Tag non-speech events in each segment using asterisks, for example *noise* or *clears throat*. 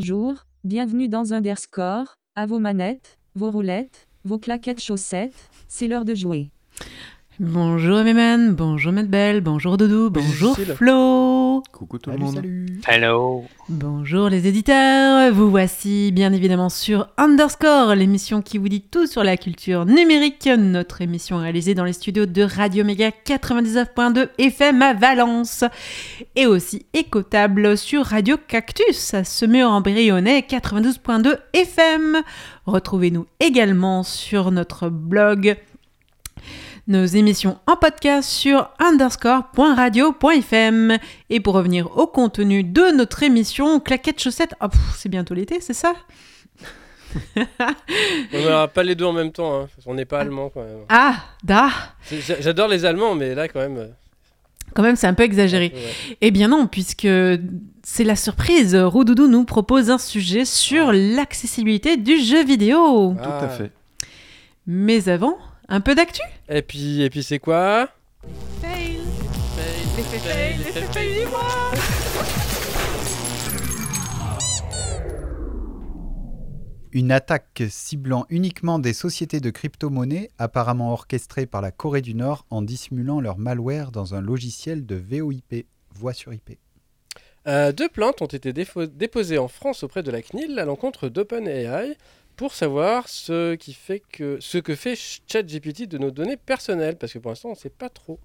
Bonjour, bienvenue dans Underscore, à vos manettes, vos roulettes, vos claquettes chaussettes, c'est l'heure de jouer. Bonjour Méman, bonjour Matt Belle, bonjour Doudou, bonjour. Flo. Coucou tout le monde. salut. Hello. Bonjour les éditeurs, vous voici bien évidemment sur Underscore, l'émission qui vous dit tout sur la culture numérique, notre émission réalisée dans les studios de Radio Méga 99.2 FM à Valence, et aussi écotable sur Radio Cactus à Semur-en-Brionnais 92.2 FM. Retrouvez-nous également sur notre blog nos émissions en podcast sur underscore.radio.fm. Et pour revenir au contenu de notre émission, claquettes chaussettes, oh, c'est bientôt l'été, c'est ça *laughs* On n'aura pas les deux en même temps, hein. on n'est pas allemand quand même. Ah, da J'adore les Allemands, mais là quand même. euh, Quand même, c'est un peu exagéré. ouais. Eh bien non, puisque c'est la surprise, Roudoudou nous propose un sujet sur l'accessibilité du jeu vidéo. Tout Ah. à fait. Mais avant, un peu d'actu? Et puis, et puis c'est quoi? Fail. L'effet fail, l'effet fail Une attaque ciblant uniquement des sociétés de crypto-monnaies, apparemment orchestrée par la Corée du Nord en dissimulant leur malware dans un logiciel de VoIP, voix sur IP. Euh, Deux plaintes ont été déposées en France auprès de la CNIL à l'encontre d'OpenAI pour savoir ce, qui fait que, ce que fait ChatGPT de nos données personnelles, parce que pour l'instant on ne sait pas trop.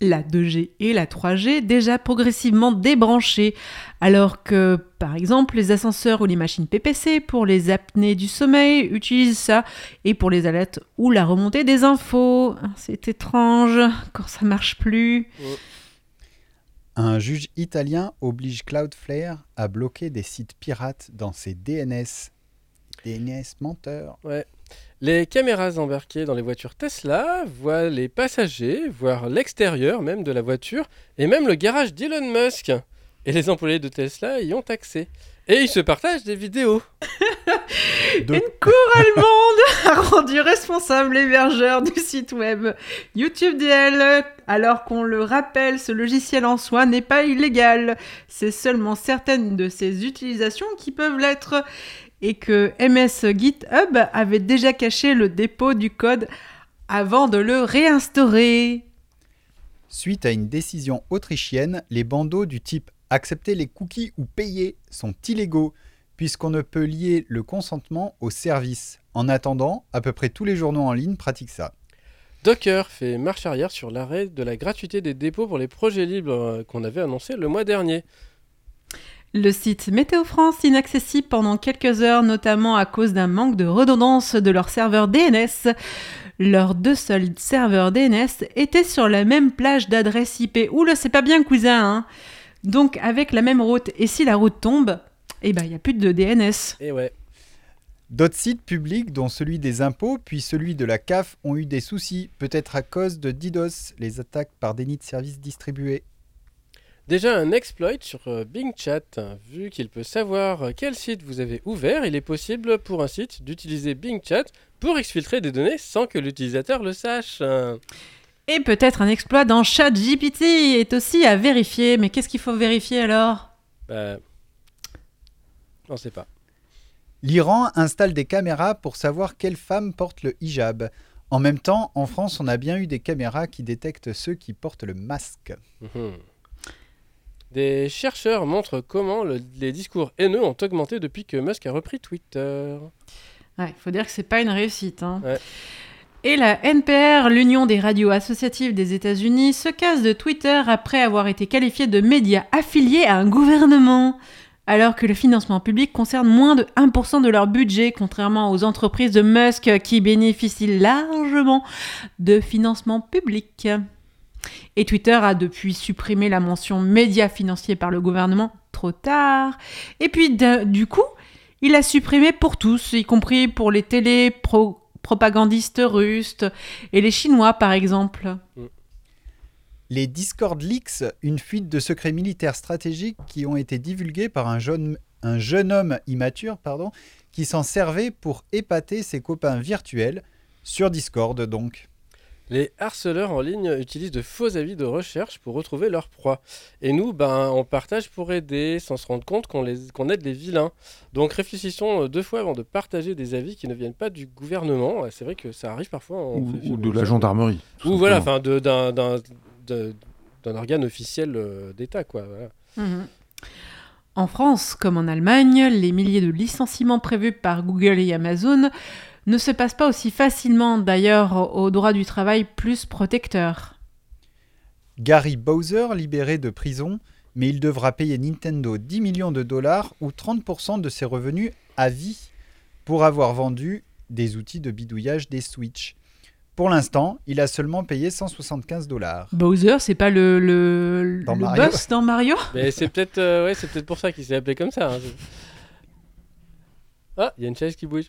la 2G et la 3G déjà progressivement débranchées, alors que par exemple les ascenseurs ou les machines PPC pour les apnées du sommeil utilisent ça, et pour les alertes ou la remontée des infos. C'est étrange quand ça marche plus. Un juge italien oblige Cloudflare à bloquer des sites pirates dans ses DNS. DNS menteurs. Les caméras embarquées dans les voitures Tesla voient les passagers, voire l'extérieur même de la voiture, et même le garage d'Elon Musk. Et les employés de Tesla y ont accès. Et ils se partagent des vidéos. *laughs* De- Une cour allemande a rendu responsable l'hébergeur du site web YouTube DL, alors qu'on le rappelle, ce logiciel en soi n'est pas illégal. C'est seulement certaines de ses utilisations qui peuvent l'être, et que MS GitHub avait déjà caché le dépôt du code avant de le réinstaurer. Suite à une décision autrichienne, les bandeaux du type accepter les cookies ou payer sont illégaux, puisqu'on ne peut lier le consentement au service. En attendant, à peu près tous les journaux en ligne pratiquent ça. Docker fait marche arrière sur l'arrêt de la gratuité des dépôts pour les projets libres euh, qu'on avait annoncé le mois dernier. Le site Météo France inaccessible pendant quelques heures, notamment à cause d'un manque de redondance de leur serveur DNS. Leurs deux seuls serveurs DNS étaient sur la même plage d'adresse IP. Oula, c'est pas bien, cousin. hein. Donc, avec la même route. Et si la route tombe, eh ben, il n'y a plus de DNS. Et ouais. D'autres sites publics, dont celui des impôts, puis celui de la CAF, ont eu des soucis, peut-être à cause de DDoS, les attaques par déni de services distribués. Déjà un exploit sur euh, Bing Chat. Vu qu'il peut savoir euh, quel site vous avez ouvert, il est possible pour un site d'utiliser Bing Chat pour exfiltrer des données sans que l'utilisateur le sache. Et peut-être un exploit dans ChatGPT est aussi à vérifier. Mais qu'est-ce qu'il faut vérifier alors? Bah, On sait pas. L'Iran installe des caméras pour savoir quelle femme porte le hijab. En même temps, en France, on a bien eu des caméras qui détectent ceux qui portent le masque. Mhm. Des chercheurs montrent comment le- les discours haineux ont augmenté depuis que Musk a repris Twitter. Ouais, il faut dire que c'est pas une réussite. hein. Ouais. Et la NPR, l'Union des radios associatives des États-Unis, se casse de Twitter après avoir été qualifiée de média affilié à un gouvernement. Alors que le financement public concerne moins de 1% de leur budget, contrairement aux entreprises de Musk qui bénéficient largement de financement public. Et Twitter a depuis supprimé la mention média financier par le gouvernement trop tard. Et puis du coup, il a supprimé pour tous, y compris pour les télé pro- propagandistes russes et les Chinois par exemple. Les Discord Leaks, une fuite de secrets militaires stratégiques qui ont été divulgués par un jeune, un jeune homme immature pardon, qui s'en servait pour épater ses copains virtuels, sur Discord donc. Les harceleurs en ligne utilisent de faux avis de recherche pour retrouver leur proie. Et nous, ben, on partage pour aider sans se rendre compte qu'on les- qu'on aide les vilains. Donc réfléchissons euh, deux fois avant de partager des avis qui ne viennent pas du gouvernement. C'est vrai que ça arrive parfois. on Ou, fait- ou de la gendarmerie. tout Ou voilà, enfin de- d'un d'un- de- d'un organe officiel euh, d'État, quoi. voilà. Mhm. En France, comme en Allemagne, les milliers de licenciements prévus par Google et Amazon ne se passent pas aussi facilement d'ailleurs au droit du travail plus protecteur. Gary Bowser libéré de prison, mais il devra payer Nintendo 10 millions de dollars ou 30% de ses revenus à vie pour avoir vendu des outils de bidouillage des Switch. Pour l'instant, il a seulement payé 175 dollars. Bowser, c'est pas le, le, Dans le Mario. boss dans Mario? Mais c'est peut-être euh, ouais, c'est peut-être pour ça qu'il s'est appelé comme ça. hein. Ah, il y a une chaise qui bouge.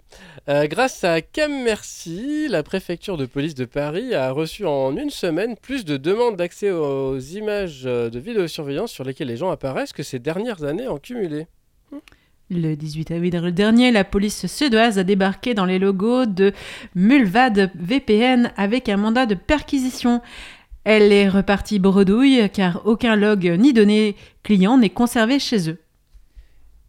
Euh, grâce à Cam Merci, la préfecture de police de Paris a reçu en une semaine plus de demandes d'accès aux images de vidéosurveillance sur lesquelles les gens apparaissent que ces dernières années en cumulé. Le 18 avril dernier, la police suédoise a débarqué dans les logos de Mulvad VPN avec un mandat de perquisition. Elle est repartie bredouille car aucun log ni données clients n'est conservé chez eux.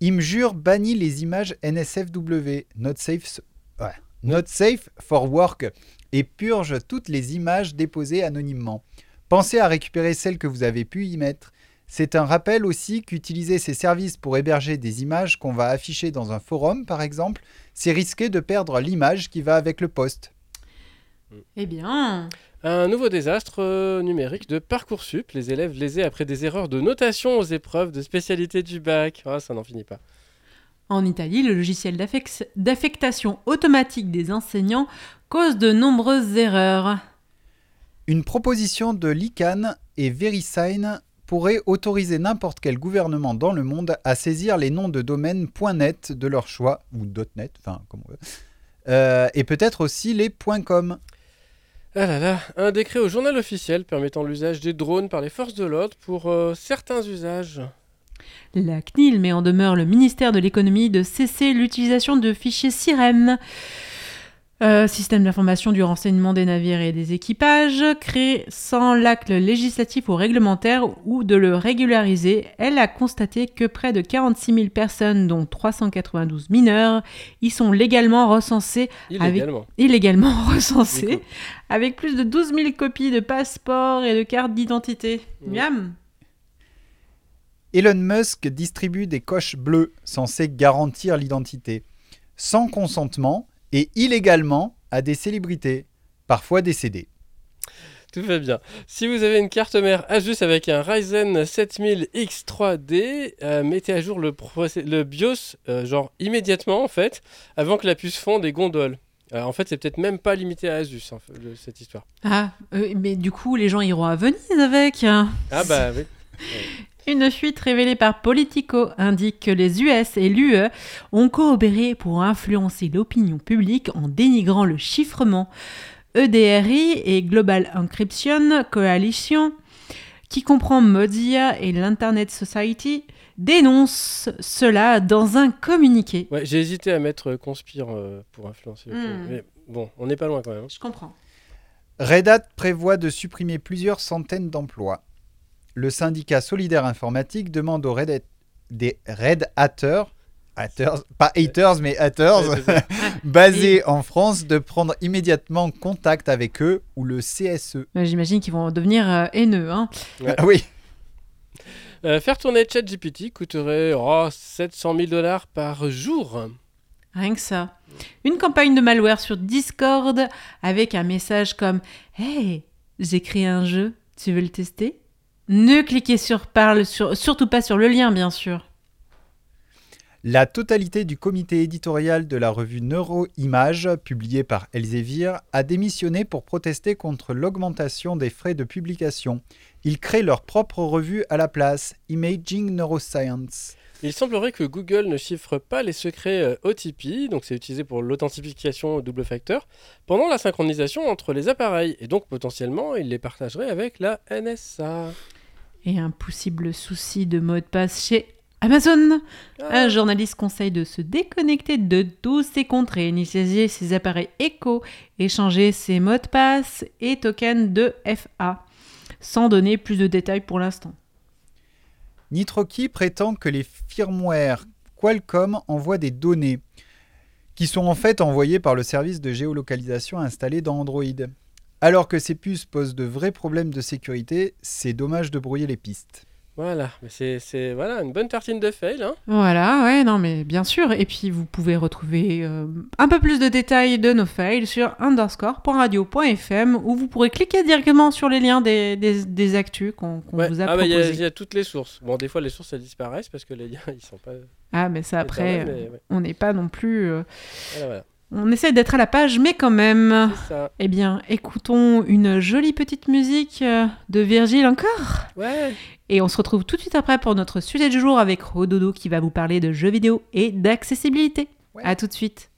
Imjure bannit les images NSFW, not safe, for work, et purge toutes les images déposées anonymement. Pensez à récupérer celles que vous avez pu y mettre. C'est un rappel aussi qu'utiliser ces services pour héberger des images qu'on va afficher dans un forum, par exemple, c'est risquer de perdre l'image qui va avec le post. Eh bien, Un nouveau désastre euh, numérique de Parcoursup. Les élèves lésés après des erreurs de notation aux épreuves de spécialité du bac. Ah, ça n'en finit pas. en Italie, le logiciel d'affec- d'affectation automatique des enseignants cause de nombreuses erreurs. Une proposition de l'ICANN et VeriSign pourrait autoriser n'importe quel gouvernement dans le monde à saisir les noms de domaines .net de leur choix, ou .net, enfin comme on veut, Euh, et peut-être aussi les .com. Ah là là, un décret au journal officiel permettant l'usage des drones par les forces de l'ordre pour euh, certains usages. La CNIL met en demeure le ministère de l'économie de cesser l'utilisation de fichiers sirènes. Euh, système d'information du renseignement des navires et des équipages, créé sans l'acte législatif ou réglementaire ou de le régulariser, elle a constaté que près de 46 000 personnes, dont 392 mineurs, y sont légalement recensées, Illégalement. illégalement *laughs* recensées, avec plus de 12 000 copies de passeports et de cartes d'identité. Mmh. Miam Elon Musk distribue des coches bleues censées garantir l'identité, sans consentement et illégalement à des célébrités, parfois décédées. Tout va bien. Si vous avez une carte mère Asus avec un Ryzen 7000 X3D, euh, mettez à jour le, BIOS, euh, genre immédiatement en fait, avant que la puce fonde et gondole. Euh, en fait, c'est peut-être même pas limité à Asus, le- cette histoire. Ah, euh, mais du coup, les gens iront à Venise avec. Ah bah oui. *laughs* Une fuite révélée par Politico indique que les US et l'UE ont coopéré pour influencer l'opinion publique en dénigrant le chiffrement. EDRI et Global Encryption Coalition, qui comprend Mozilla et l'Internet Society, dénoncent cela dans un communiqué. Ouais, j'ai hésité à mettre euh, Conspire euh, pour influencer. l'opinion. Hmm. Mais bon, on n'est pas loin quand même. hein. Je comprends. Red Hat prévoit de supprimer plusieurs centaines d'emplois. Le syndicat solidaire informatique demande aux Red Hat- des Red Hatters, haters, pas haters mais haters, *laughs* basés en France de prendre immédiatement contact avec eux ou le CSE. J'imagine qu'ils vont devenir euh, haineux. Hein. Ouais. Oui, Euh, faire tourner ChatGPT coûterait oh, 700 000 dollars par jour. Rien que ça. Une campagne de malware sur Discord avec un message comme Hey, j'ai créé un jeu, tu veux le tester? Ne cliquez sur parle, sur, surtout pas sur le lien, bien sûr. la totalité du comité éditorial de la revue Neuroimage, publiée par Elsevier, a démissionné pour protester contre l'augmentation des frais de publication. Ils créent leur propre revue à la place, Imaging Neuroscience. Il semblerait que Google ne chiffre pas les secrets euh, OTP, donc c'est utilisé pour l'authentification au double facteur, pendant la synchronisation entre les appareils, et donc potentiellement il les partagerait avec la NSA. Et un possible souci de mot de passe chez Amazon. Ah, Un journaliste conseille de se déconnecter de tous ses comptes, réinitialiser ses appareils Echo, échanger ses mots de passe et tokens de FA, sans donner plus de détails pour l'instant. Nitroki prétend que les firmware Qualcomm envoient des données qui sont en fait envoyées par le service de géolocalisation installé dans Android. Alors que ces puces posent de vrais problèmes de sécurité, c'est dommage de brouiller les pistes. Voilà, mais c'est, c'est voilà, une bonne tartine de fail. Hein. Voilà, ouais, non, mais bien sûr. Et puis, vous pouvez retrouver euh, un peu plus de détails de nos fails sur underscore.radio.fm où vous pourrez cliquer directement sur les liens des, des, des actus qu'on Ouais. vous a ah bah il y, a- y toutes les sources. Bon, des fois les sources elles disparaissent parce que les liens *laughs* ils sont pas. Ah, mais ça, après, mais ouais. on n'est pas non plus. euh, Voilà, voilà. On essaie d'être à la page, mais quand même. Ça. Eh bien, écoutons une jolie petite musique euh, de Virgile encore. Ouais. Et on se retrouve tout de suite après pour notre sujet du jour avec Rododo qui va vous parler de jeux vidéo et d'accessibilité. Ouais. À tout de suite.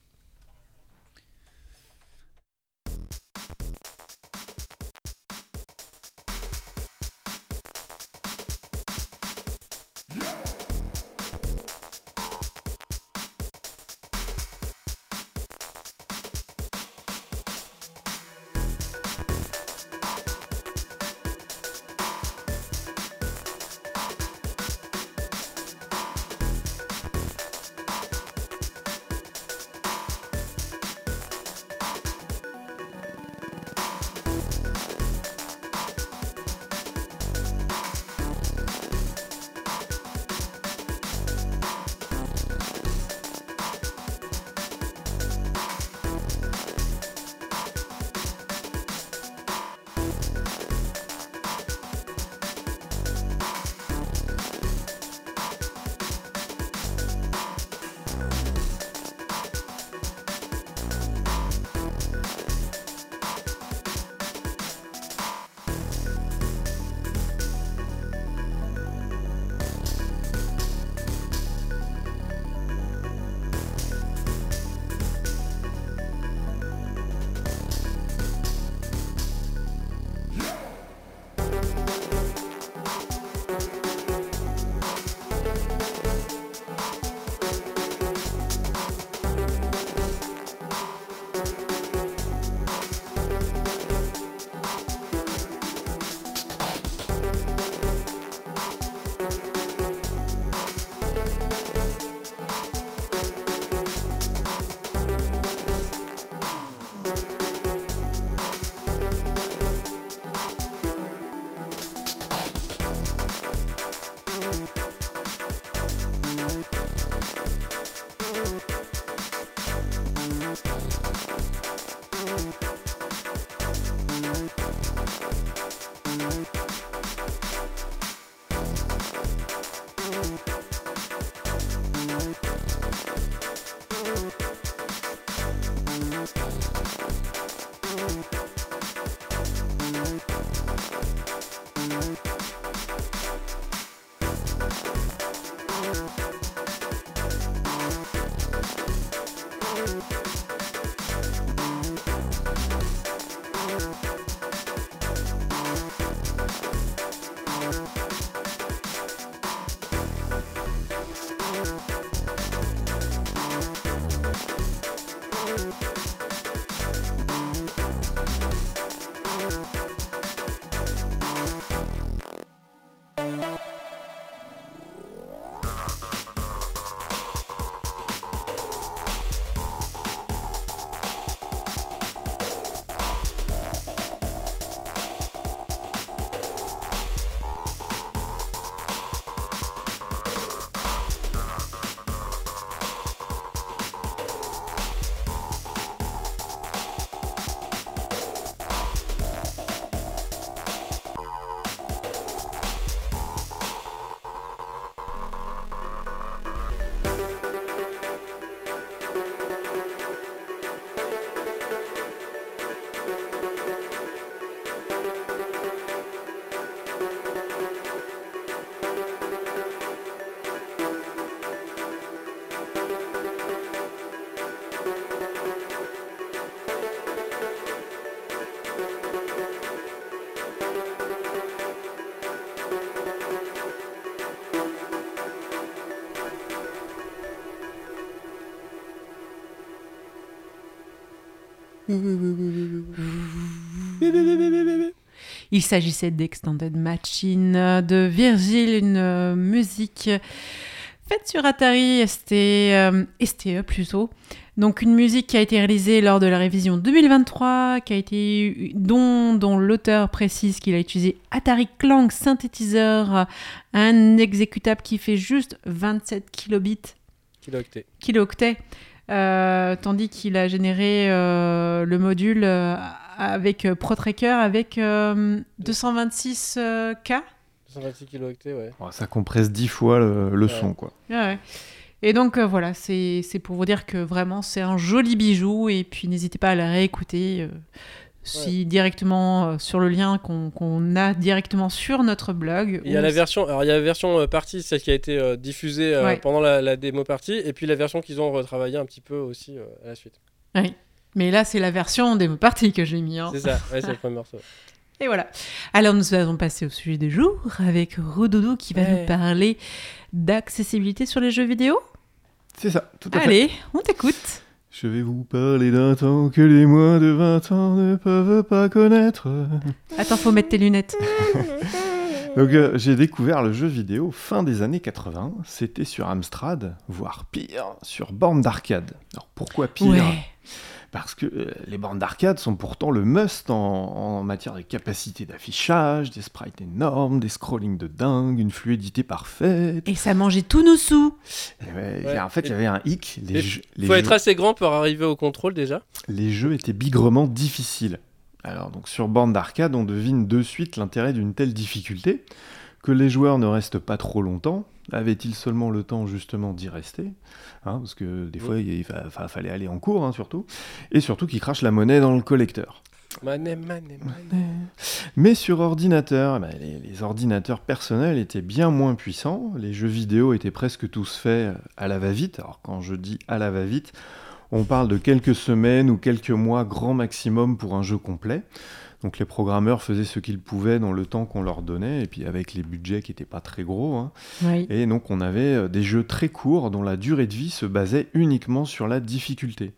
Il s'agissait d'Extended Machine de Virgil, une euh, musique faite sur Atari ST, euh, STE plutôt. Donc une musique qui a été réalisée lors de la révision 2023, qui a été dont, dont l'auteur précise qu'il a utilisé Atari Clang synthétiseur, un exécutable qui fait juste 27 kilobits, Kilooctets. kilooctets, tandis qu'il a généré euh, le module euh, avec euh, ProTracker avec euh, 226K. 126 kilooctets, ouais. Ça compresse 10 fois le, le Ouais. son, quoi. Ouais. Et donc euh, voilà, c'est c'est pour vous dire que vraiment c'est un joli bijou et puis n'hésitez pas à la réécouter euh, si directement euh, sur le lien qu'on a directement sur notre blog. Il y a la version, alors il y a la version euh, partie, celle qui a été euh, diffusée euh, Ouais. pendant la, la démo partie, et puis la version qu'ils ont retravaillée un petit peu aussi euh, à la suite. Mais là c'est la version démo partie que j'ai mis. hein. C'est ça, ouais, c'est le premier morceau. *laughs* Et voilà. Alors nous allons passer au sujet du jour avec Rododo qui va Ouais. nous parler d'accessibilité sur les jeux vidéo. C'est ça, tout à fait. Allez, on t'écoute. Je vais vous parler d'un temps que les moins de 20 ans ne peuvent pas connaître? Attends, faut mettre tes lunettes. *laughs* Donc euh, j'ai découvert le jeu vidéo fin des années 80. C'était sur Amstrad, voire pire, sur borne d'arcade. Alors pourquoi pire? Ouais. Parce que euh, les bornes d'arcade sont pourtant le must en, en matière de capacité d'affichage, des sprites énormes, des scrollings de dingue, une fluidité parfaite. Et ça mangeait tous nos sous. Et ouais, Ouais. En fait, il y avait un hic. Jeux, les faut être assez grand pour arriver au contrôle déjà. les jeux étaient bigrement difficiles. Alors, donc sur borne d'arcade, on devine de suite l'intérêt d'une telle difficulté, que les joueurs ne restent pas trop longtemps. Avait-il seulement le temps justement d'y rester Hein, Parce que des fois, il fa- fa- fallait aller en cours, hein, surtout. Et surtout qu'ils crachent la monnaie dans le collecteur. Mané, mané, mané. Mais sur ordinateur, eh ben, les, les ordinateurs personnels étaient bien moins puissants. Les jeux vidéo étaient presque tous faits à la va-vite. Alors quand je dis à la va-vite, on parle de quelques semaines ou quelques mois grand maximum pour un jeu complet. Donc les programmeurs faisaient ce qu'ils pouvaient dans le temps qu'on leur donnait, et puis avec les budgets qui n'étaient pas très gros. hein. Oui. Et donc on avait euh, des jeux très courts dont la durée de vie se basait uniquement sur la difficulté.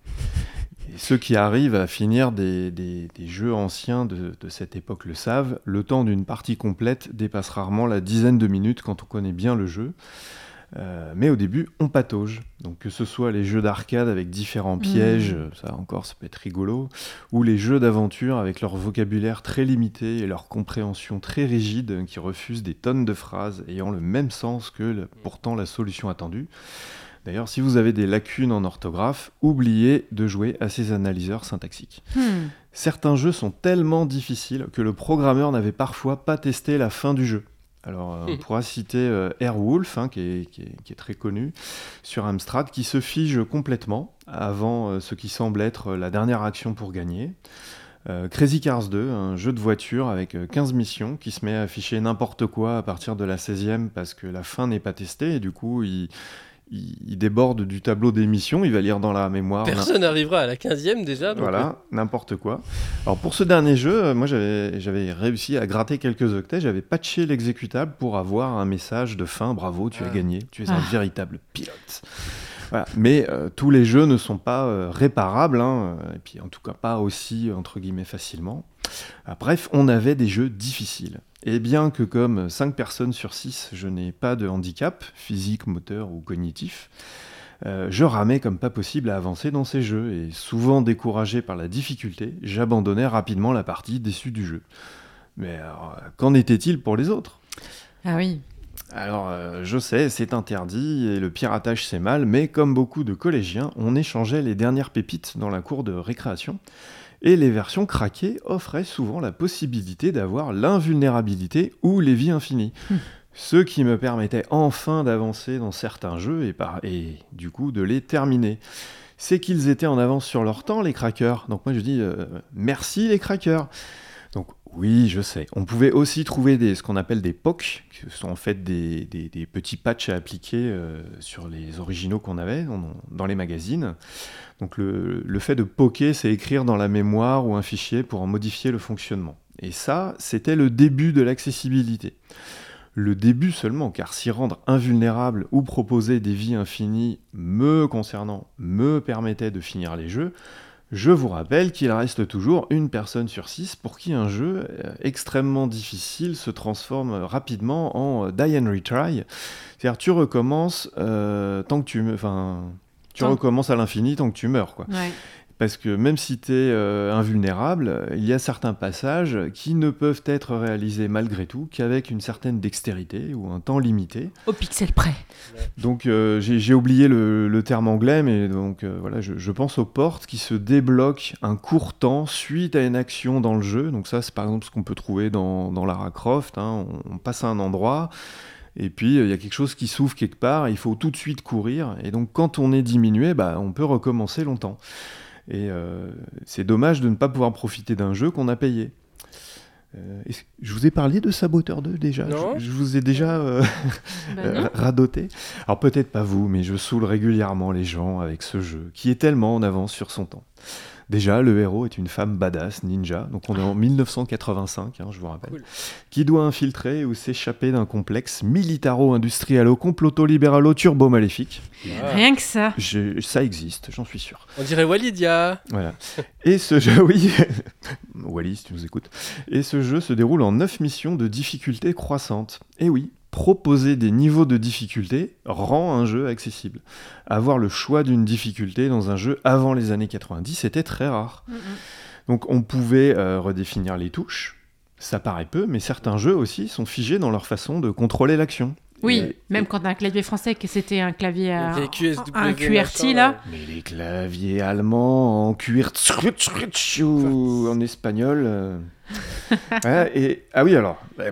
Et ceux qui arrivent à finir des, des- des jeux anciens de, de cette époque le savent, le temps d'une partie complète dépasse rarement la dizaine de minutes quand on connaît bien le jeu. Euh, mais au début, on patauge. Donc que ce soit les jeux d'arcade avec différents pièges, euh, ça encore, ça peut être rigolo, ou les jeux d'aventure avec leur vocabulaire très limité et leur compréhension très rigide euh, qui refusent des tonnes de phrases ayant le même sens que le- pourtant la solution attendue. D'ailleurs, si vous avez des lacunes en orthographe, oubliez de jouer à ces analyseurs syntaxiques. Hmm. Certains jeux sont tellement difficiles que le programmeur n'avait parfois pas testé la fin du jeu. Alors, euh, on Mhm. pourra citer euh, Airwolf, hein, qui, est, qui est- qui est très connu, sur Amstrad, qui se fige complètement avant euh, ce qui semble être la dernière action pour gagner. Crazy Cars 2, un jeu de voiture avec euh, 15 missions qui se met à afficher n'importe quoi à partir de la 16e parce que la fin n'est pas testée et du coup il, il- il déborde du tableau des missions, il va lire dans la mémoire Personne n'arrivera à la 15ème déjà. Donc, voilà, n'importe quoi. Alors pour ce dernier jeu, euh, moi j'avais réussi à gratter quelques octets, j'avais patché l'exécutable pour avoir un message de fin, bravo, tu as Ah. gagné, tu es un Ah. véritable pilote. Voilà. Mais euh, tous les jeux ne sont pas euh, réparables, hein, euh, et puis en tout cas pas aussi entre guillemets facilement. Ah, bref, on avait des jeux difficiles. Et bien que comme 5 personnes sur 6, je n'ai pas de handicap, physique, moteur ou cognitif, euh, je ramais comme pas possible à avancer dans ces jeux, et souvent découragé par la difficulté, j'abandonnais rapidement la partie déçu du jeu. Mais alors, euh, qu'en était-il pour les autres? Ah oui. alors, euh, je sais, c'est interdit et le piratage c'est mal, mais comme beaucoup de collégiens, on échangeait les dernières pépites dans la cour de récréation. Et les versions craquées offraient souvent la possibilité d'avoir l'invulnérabilité ou les vies infinies. Hmm. Ce qui me permettait enfin d'avancer dans certains jeux et, par... et du coup de les terminer. C'est qu'ils étaient en avance sur leur temps, les crackers. Donc moi je dis euh, merci les crackers. Donc oui, je sais. On pouvait aussi trouver des, ce qu'on appelle des POC, qui sont en fait des, petits patchs à appliquer euh, sur les originaux qu'on avait dans, les magazines. Donc le, fait de poker, c'est écrire dans la mémoire ou un fichier pour en modifier le fonctionnement. Et ça, c'était le début de l'accessibilité. Le début seulement, car s'y rendre invulnérable ou proposer des vies infinies me concernant me permettait de finir les jeux, Je vous rappelle qu'il reste toujours une personne sur six pour qui un jeu euh, extrêmement difficile se transforme rapidement en euh, die and retry. C'est-à-dire tu recommences euh, tant que tu, me- enfin, tu Tant- recommences à l'infini tant que tu meurs, quoi. Ouais. Parce que même si tu es invulnérable, euh, il y a certains passages qui ne peuvent être réalisés malgré tout qu'avec une certaine dextérité ou un temps limité. Au pixel près. Donc euh, j'ai oublié le, le terme anglais, mais donc euh, voilà, je, je pense aux portes qui se débloquent un court temps suite à une action dans le jeu. Donc ça, c'est par exemple ce qu'on peut trouver dans, dans Lara Croft. hein. On, on passe à un endroit. Et puis, euh, il y a quelque chose qui s'ouvre quelque part, il faut tout de suite courir. Et donc, quand on est diminué, bah, on peut recommencer longtemps. Et euh, c'est dommage de ne pas pouvoir profiter d'un jeu qu'on a payé. Euh, je vous ai parlé de Saboteur 2 déjà? Non. je, je vous ai déjà *laughs* euh, non. radoté. Alors peut-être pas vous, mais je saoule régulièrement les gens avec ce jeu, qui est tellement en avance sur son temps. Déjà, le héros est une femme badass, ninja, donc on est en 1985, hein, je vous rappelle, Cool. qui doit infiltrer ou s'échapper d'un complexe militaro-industrialo-comploto-libéralo-turbo-maléfique. Ah. Rien que ça. Je- ça existe, j'en suis sûr. On dirait Walidia. Voilà. Et ce jeu, *laughs* oui, Wally, si tu nous écoutes. Et ce jeu se déroule en 9 missions de difficulté croissante. Et oui, proposer des niveaux de difficulté rend un jeu accessible. Avoir le choix d'une difficulté dans un jeu avant les années 90 était très rare. Donc on pouvait euh, redéfinir les touches. Ça paraît peu, mais certains jeux aussi sont figés dans leur façon de contrôler l'action. Oui, Et- même quand on a un clavier français, que c'était un clavier à... Les QSW, un QWERTY machin, là. Mais les claviers allemands en cuir ou en espagnol. euh. *laughs* Ouais, et, ah oui, alors, bah,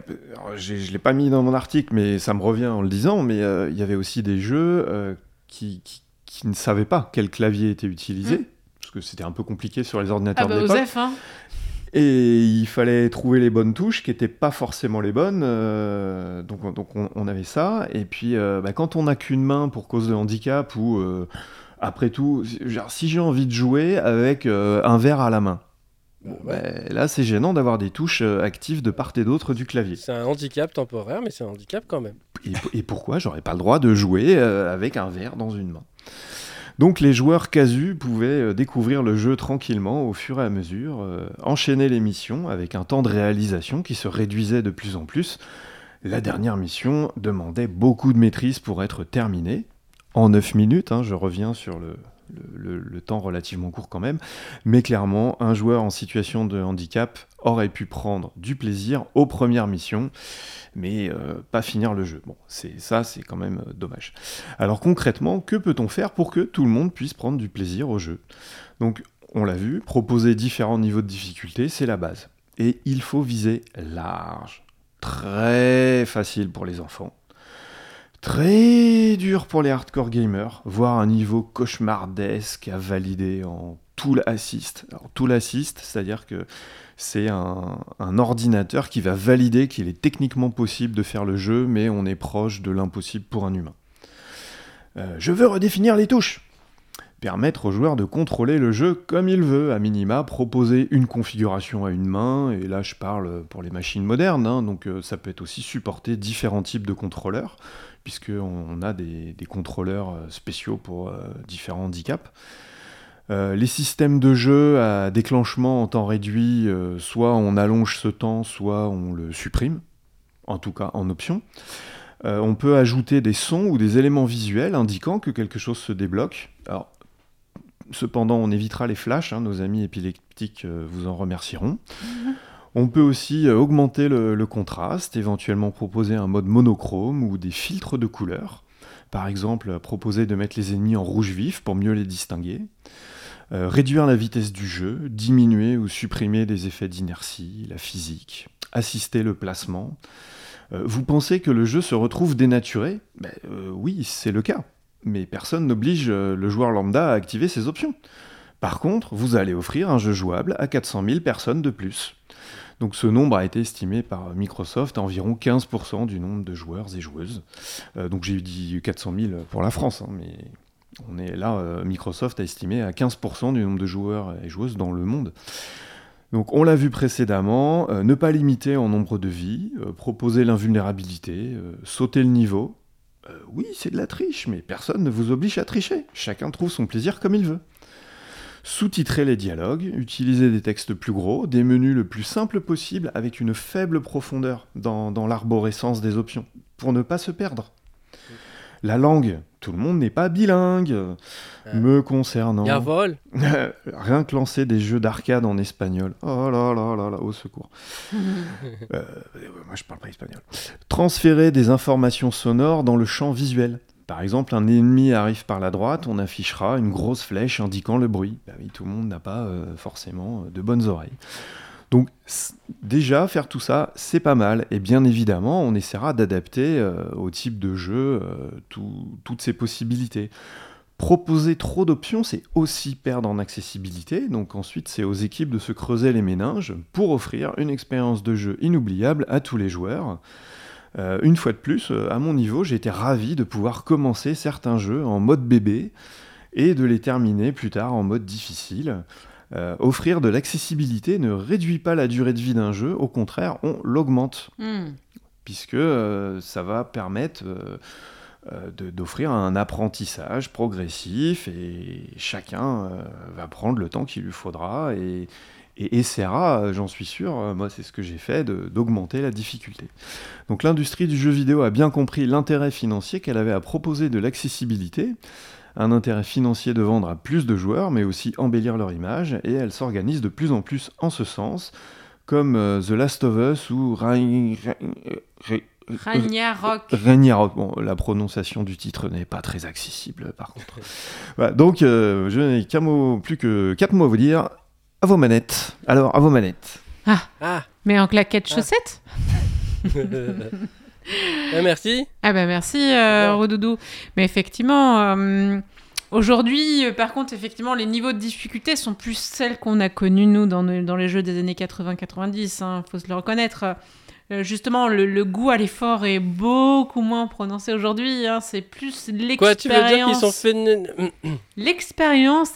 je ne l'ai pas mis dans mon article, mais ça me revient en le disant, mais euh, il y avait aussi des jeux euh, qui, qui- qui ne savaient pas quel clavier était utilisé, Mm. parce que c'était un peu compliqué sur les Ah ordinateurs bah de. Osef, hein. Et il fallait trouver les bonnes touches qui n'étaient pas forcément les bonnes. euh, donc donc on, on avait ça. Et puis bah, quand on n'a qu'une main pour cause de handicap ou après tout, genre, si j'ai envie de jouer avec un verre à la main, Bah, bah, ouais. là c'est gênant d'avoir des touches euh, actives de part et d'autre du clavier. C'est un handicap temporaire, mais c'est un handicap quand même. Et, et pourquoi j'aurais pas le droit de jouer euh, avec un verre dans une main? Donc les joueurs casus pouvaient euh, découvrir le jeu tranquillement au fur et à mesure, euh, enchaîner les missions avec un temps de réalisation qui se réduisait de plus en plus. La dernière mission demandait beaucoup de maîtrise pour être terminée. En 9 minutes, hein, je reviens sur le, le- temps relativement court quand même, mais clairement, un joueur en situation de handicap aurait pu prendre du plaisir aux premières missions, mais euh, pas finir le jeu. Bon, c'est ça, c'est quand même euh, dommage. Alors concrètement, que peut-on faire pour que tout le monde puisse prendre du plaisir au jeu? Donc, on l'a vu, proposer différents niveaux de difficulté, c'est la base. Et il faut viser large. Très facile pour les enfants. Très dur pour les hardcore gamers, voire un niveau cauchemardesque à valider en tool assist. Alors tool assist, c'est-à-dire que c'est un, un ordinateur qui va valider qu'il est techniquement possible de faire le jeu, mais on est proche de l'impossible pour un humain. Euh, je veux redéfinir les touches. Permettre au joueur de contrôler le jeu comme il veut, à minima, proposer une configuration à une main, et là je parle pour les machines modernes, hein, donc euh, ça peut être aussi supporter différents types de contrôleurs, puisqu'on on a des, contrôleurs euh, spéciaux pour euh, différents handicaps. Euh, les systèmes de jeu à déclenchement en temps réduit, soit on allonge ce temps, soit on le supprime, en tout cas en option. On peut ajouter des sons ou des éléments visuels indiquant que quelque chose se débloque. Cependant, on évitera les flashs, hein, nos amis épileptiques vous en remercieront. *laughs* On peut aussi euh, augmenter le, contraste, éventuellement proposer un mode monochrome ou des filtres de couleurs. Par exemple, euh, proposer de mettre les ennemis en rouge vif pour mieux les distinguer. Euh, réduire la vitesse du jeu, diminuer ou supprimer des effets d'inertie, la physique, assister le placement. Vous pensez que le jeu se retrouve dénaturé? Ben, Oui, c'est le cas. Mais personne n'oblige le joueur lambda à activer ses options. Par contre, vous allez offrir un jeu jouable à 400 000 personnes de plus. Donc ce nombre a été estimé par Microsoft à environ 15% du nombre de joueurs et joueuses. Euh, donc j'ai dit 400 000 pour la France, hein, mais on est là, euh, Microsoft a estimé à 15% du nombre de joueurs et joueuses dans le monde. Donc on l'a vu précédemment, euh, ne pas limiter en nombre de vies, proposer l'invulnérabilité, sauter le niveau. Oui, c'est de la triche, mais personne ne vous oblige à tricher. Chacun trouve son plaisir comme il veut. Sous-titrer les dialogues, utiliser des textes plus gros, des menus le plus simples possible avec une faible profondeur dans, dans l'arborescence des options, pour ne pas se perdre. La langue, tout le monde n'est pas bilingue. Me concernant, Jawohl. *laughs* rien que lancer des jeux d'arcade en espagnol. Oh là là là là, au secours. *laughs* Euh, moi je parle pas espagnol. Transférer des informations sonores dans le champ visuel. Par exemple, un ennemi arrive par la droite, on affichera une grosse flèche indiquant le bruit. Bah oui, tout le monde n'a pas euh, forcément euh, de bonnes oreilles. Donc déjà, faire tout ça, c'est pas mal. Et bien évidemment, on essaiera d'adapter euh, au type de jeu tout- toutes ces possibilités. Proposer trop d'options, c'est aussi perdre en accessibilité. Donc ensuite, c'est aux équipes de se creuser les méninges pour offrir une expérience de jeu inoubliable à tous les joueurs. Euh, une fois de plus, euh, à mon niveau, j'ai été ravi de pouvoir commencer certains jeux en mode bébé et de les terminer plus tard en mode difficile. Euh, offrir de l'accessibilité ne réduit pas la durée de vie d'un jeu, au contraire, on l'augmente Hmm. puisque euh, ça va permettre euh, d'offrir un apprentissage progressif et chacun va prendre le temps qu'il lui faudra et, et essaiera, euh, j'en suis sûr, euh, moi c'est ce que j'ai fait, d'augmenter la difficulté. Donc l'industrie du jeu vidéo a bien compris l'intérêt financier qu'elle avait à proposer de l'accessibilité, un intérêt financier de vendre à plus de joueurs, mais aussi embellir leur image, et elle s'organise de plus en plus en ce sens, comme euh, The Last of Us ou Ragnarok. Ragnarok. Bon, la prononciation du titre n'est pas très accessible, par contre. Voilà, donc, euh, je n'ai qu'un mot, plus que quatre mots à vous dire. À vos manettes. Alors, à vos manettes. Ah. Mais en claquettes Ah. chaussettes Eh, *laughs* *laughs* merci. Ah bah merci euh. Rodoudou. Mais effectivement, euh, aujourd'hui, euh, par contre, effectivement, les niveaux de difficulté sont plus celles qu'on a connues, nous, dans, dans les jeux des années 80-90, hein, faut se le reconnaître. Euh, justement, le, le goût à l'effort est beaucoup moins prononcé aujourd'hui. hein, c'est plus Quoi, tu veux dire qu'ils l'expérience. sont *clears throat* faits. L'expérience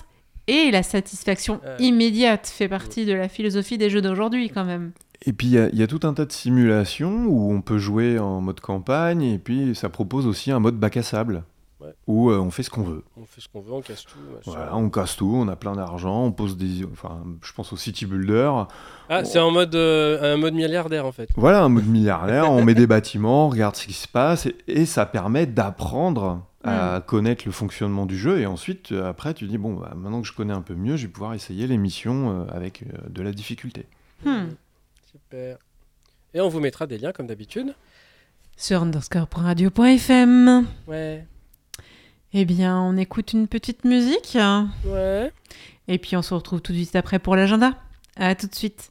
et la satisfaction Euh. immédiate fait partie de la philosophie des jeux d'aujourd'hui, quand même. Et puis, il y, a- il y a tout un tas de simulations où on peut jouer en mode campagne, et puis ça propose aussi un mode bac à sable, Ouais. où euh, on fait ce qu'on veut. On fait ce qu'on veut, on casse tout. Voilà, on casse tout, on a plein d'argent, on pose des... Enfin, je pense au City Builder. Ah, c'est en mode, euh, un mode milliardaire en fait. Voilà, un mode milliardaire, on met des bâtiments, on regarde ce qui se passe, et, et ça permet d'apprendre à connaître le fonctionnement du jeu, et ensuite, euh, après, tu dis, bon, bah, maintenant que je connais un peu mieux, je vais pouvoir essayer les missions euh, avec euh, de la difficulté. Hmm. Super. Et on vous mettra des liens comme d'habitude. Sur underscore.radio.fm. Ouais. Eh bien, on écoute une petite musique. Ouais. Et puis on se retrouve tout de suite après pour l'agenda. À tout de suite.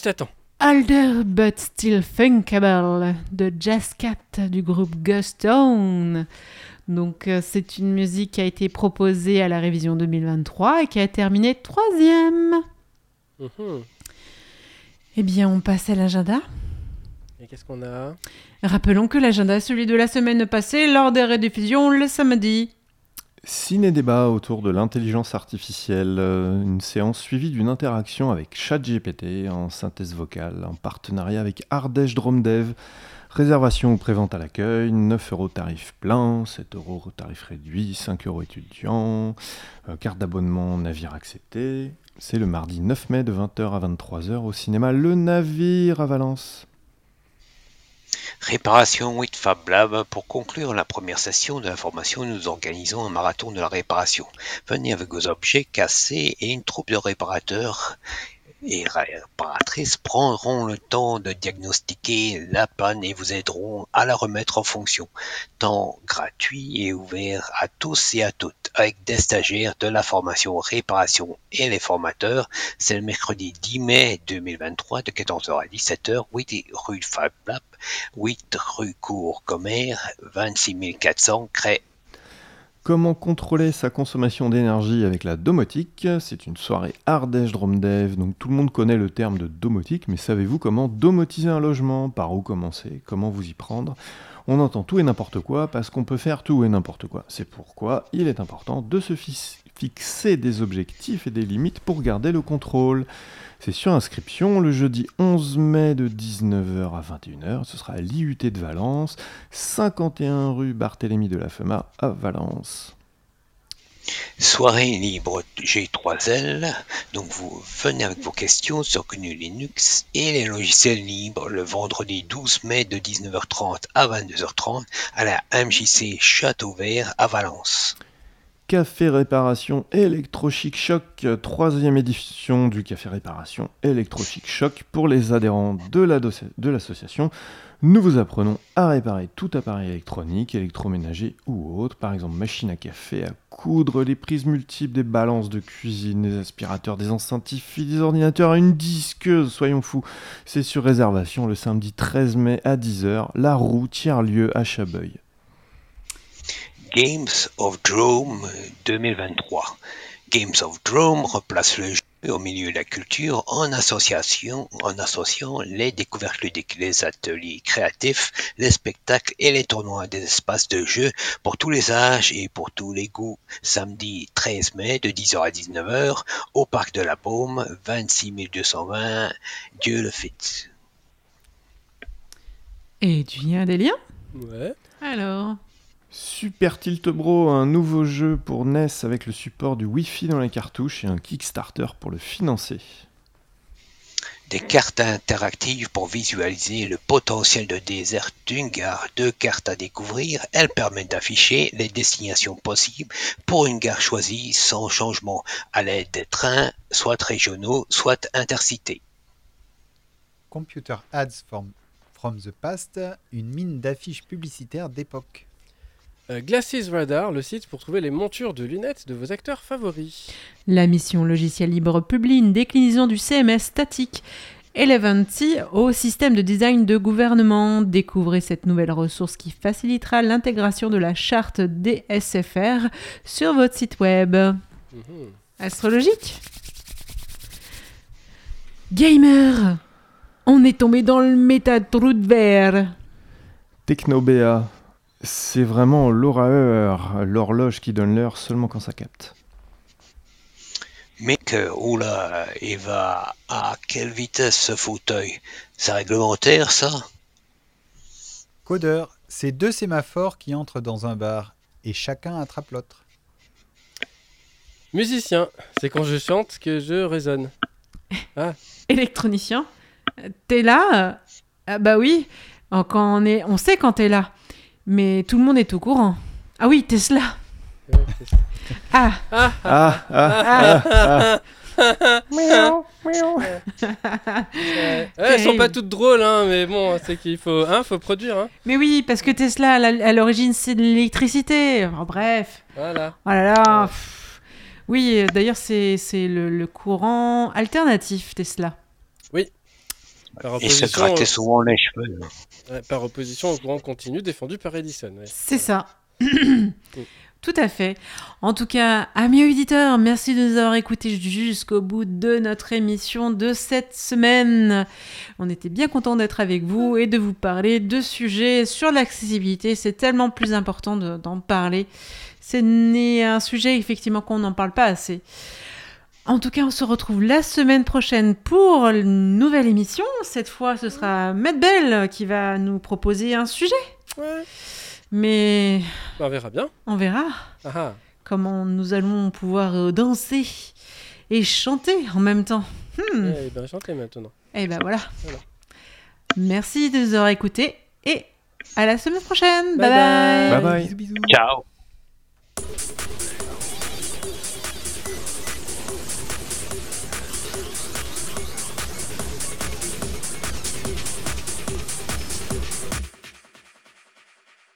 Juste à temps. Older but still thinkable de Jazz Cat du groupe Ghost Town. Donc euh, c'est une musique qui a été proposée à la révision 2023 et qui a terminé troisième. Mhm. Eh bien, on passe à l'agenda. Et qu'est-ce qu'on a? Rappelons que l'agenda est celui de la semaine passée lors des rediffusions le samedi. Ciné-débat autour de l'intelligence artificielle, euh, une séance suivie d'une interaction avec ChatGPT en synthèse vocale, en partenariat avec Ardèche Dromdev. Réservation ou prévente à l'accueil, 9 euros tarif plein, 7 euros tarif réduit, 5 euros étudiant, euh, carte d'abonnement navire accepté. C'est le mardi 9 mai de 20h à 23h au cinéma Le Navire à Valence. Réparation with Fab Lab. Pour conclure la première session de la formation, nous organisons un marathon de la réparation. Venez avec vos objets cassés et une troupe de réparateurs et réparatrices prendront le temps de diagnostiquer la panne et vous aideront à la remettre en fonction. Temps gratuit et ouvert à tous et à toutes avec des stagiaires de la formation réparation et les formateurs. C'est le mercredi 10 mai 2023 de 14h à 17h, 8 rue Fab Lab, 8 rue Cour Commère, 26 400 Cré. Comment contrôler sa consommation d'énergie avec la domotique? C'est une soirée Ardèche Dromdev, donc tout le monde connaît le terme de domotique, mais savez-vous comment domotiser un logement? Par où commencer? Comment vous y prendre? On entend tout et n'importe quoi parce qu'on peut faire tout et n'importe quoi. C'est pourquoi il est important de se fixer des objectifs et des limites pour garder le contrôle. C'est sur inscription le jeudi 11 mai de 19h à 21h. Ce sera à l'IUT de Valence, 51 rue Barthélemy de la Fema à Valence. Soirée libre G3L, donc vous venez avec vos questions sur GNU Linux et les logiciels libres le vendredi 12 mai de 19h30 à 22h30 à la MJC Château Vert à Valence. Café Réparation Electrochic Choc, troisième édition du Café Réparation Electrochic Choc pour les adhérents de l'association. Nous vous apprenons à réparer tout appareil électronique, électroménager ou autre, par exemple machine à café, à coudre, les prises multiples, des balances de cuisine, des aspirateurs, des enceintes des ordinateurs, une disqueuse, soyons fous. C'est sur réservation le samedi 13 mai à 10h, la roue tiers-lieu à Chabeuil. Games of Drome 2023. Games of Drome replace le jeu au milieu de la culture en association, en associant les découvertes ludiques, les ateliers créatifs, les spectacles et les tournois des espaces de jeu pour tous les âges et pour tous les goûts. Samedi 13 mai de 10h à 19h au parc de la Baume, 26 220 Dieu le fit. Et tu viens des liens Ouais. Alors? Super Tilt Bro, un nouveau jeu pour NES avec le support du Wi-Fi dans les cartouches et un Kickstarter pour le financer. Des cartes interactives pour visualiser le potentiel de désert d'une gare. Deux cartes à découvrir. Elles permettent d'afficher les destinations possibles pour une gare choisie sans changement à l'aide des trains, soit régionaux, soit intercités. Computer Ads from, from the Past, une mine d'affiches publicitaires d'époque. Euh, Glasses Radar, le site pour trouver les montures de lunettes de vos acteurs favoris. La mission logiciel libre publie une déclinaison du CMS statique Eleventy au système de design de gouvernement. Découvrez cette nouvelle ressource qui facilitera l'intégration de la charte DSFR sur votre site web. Mhm. Astrologique Gamer On est tombé dans le méta trou de verre. Technobéa, c'est vraiment l'horreur, l'horloge qui donne l'heure seulement quand ça capte. Mais que, oula, il va à quelle vitesse ce fauteuil? C'est réglementaire ça? Codeur, c'est deux sémaphores qui entrent dans un bar et chacun attrape l'autre. Musicien, c'est quand je chante que je résonne. *laughs* Électronicien T'es là? Ah Bah oui, quand on, est... on sait quand t'es là. Mais tout le monde est au courant. Ah oui, Tesla. *laughs* Ah Ah, Ah, ah, ah, ah. *laughs* ouais. Ouais, elles sont pas toutes drôles, hein, mais bon, c'est qu'il faut, hein, faut produire, hein. Mais oui, parce que Tesla, à l'origine, c'est de l'électricité. Enfin, bref. Voilà. Oh là là. pff. Oui, euh, d'ailleurs, c'est le, le courant alternatif, Tesla. Par Et se gratter souvent les cheveux. ouais, par opposition au courant continu défendu par Edison. ouais. C'est ça. *coughs* Tout à fait. En tout cas, amis auditeurs, merci de nous avoir écoutés jusqu'au bout de notre émission de cette semaine. On était bien content d'être avec vous et de vous parler de sujets sur l'accessibilité. C'est tellement plus important de- d'en parler. C'est un sujet effectivement qu'on n'en parle pas assez. En tout cas, on se retrouve la semaine prochaine pour une nouvelle émission. Cette fois, ce sera Matt Bell qui va nous proposer un sujet. Ouais. Mais On verra bien. on verra Ah ah. comment nous allons pouvoir euh, danser et chanter en même temps. Hmm. Eh bien, chantez maintenant. Et ben voilà. Voilà. Merci de nous avoir écoutés et à la semaine prochaine. Bye bye. bye. Bye bye. Bisous, bisous. Ciao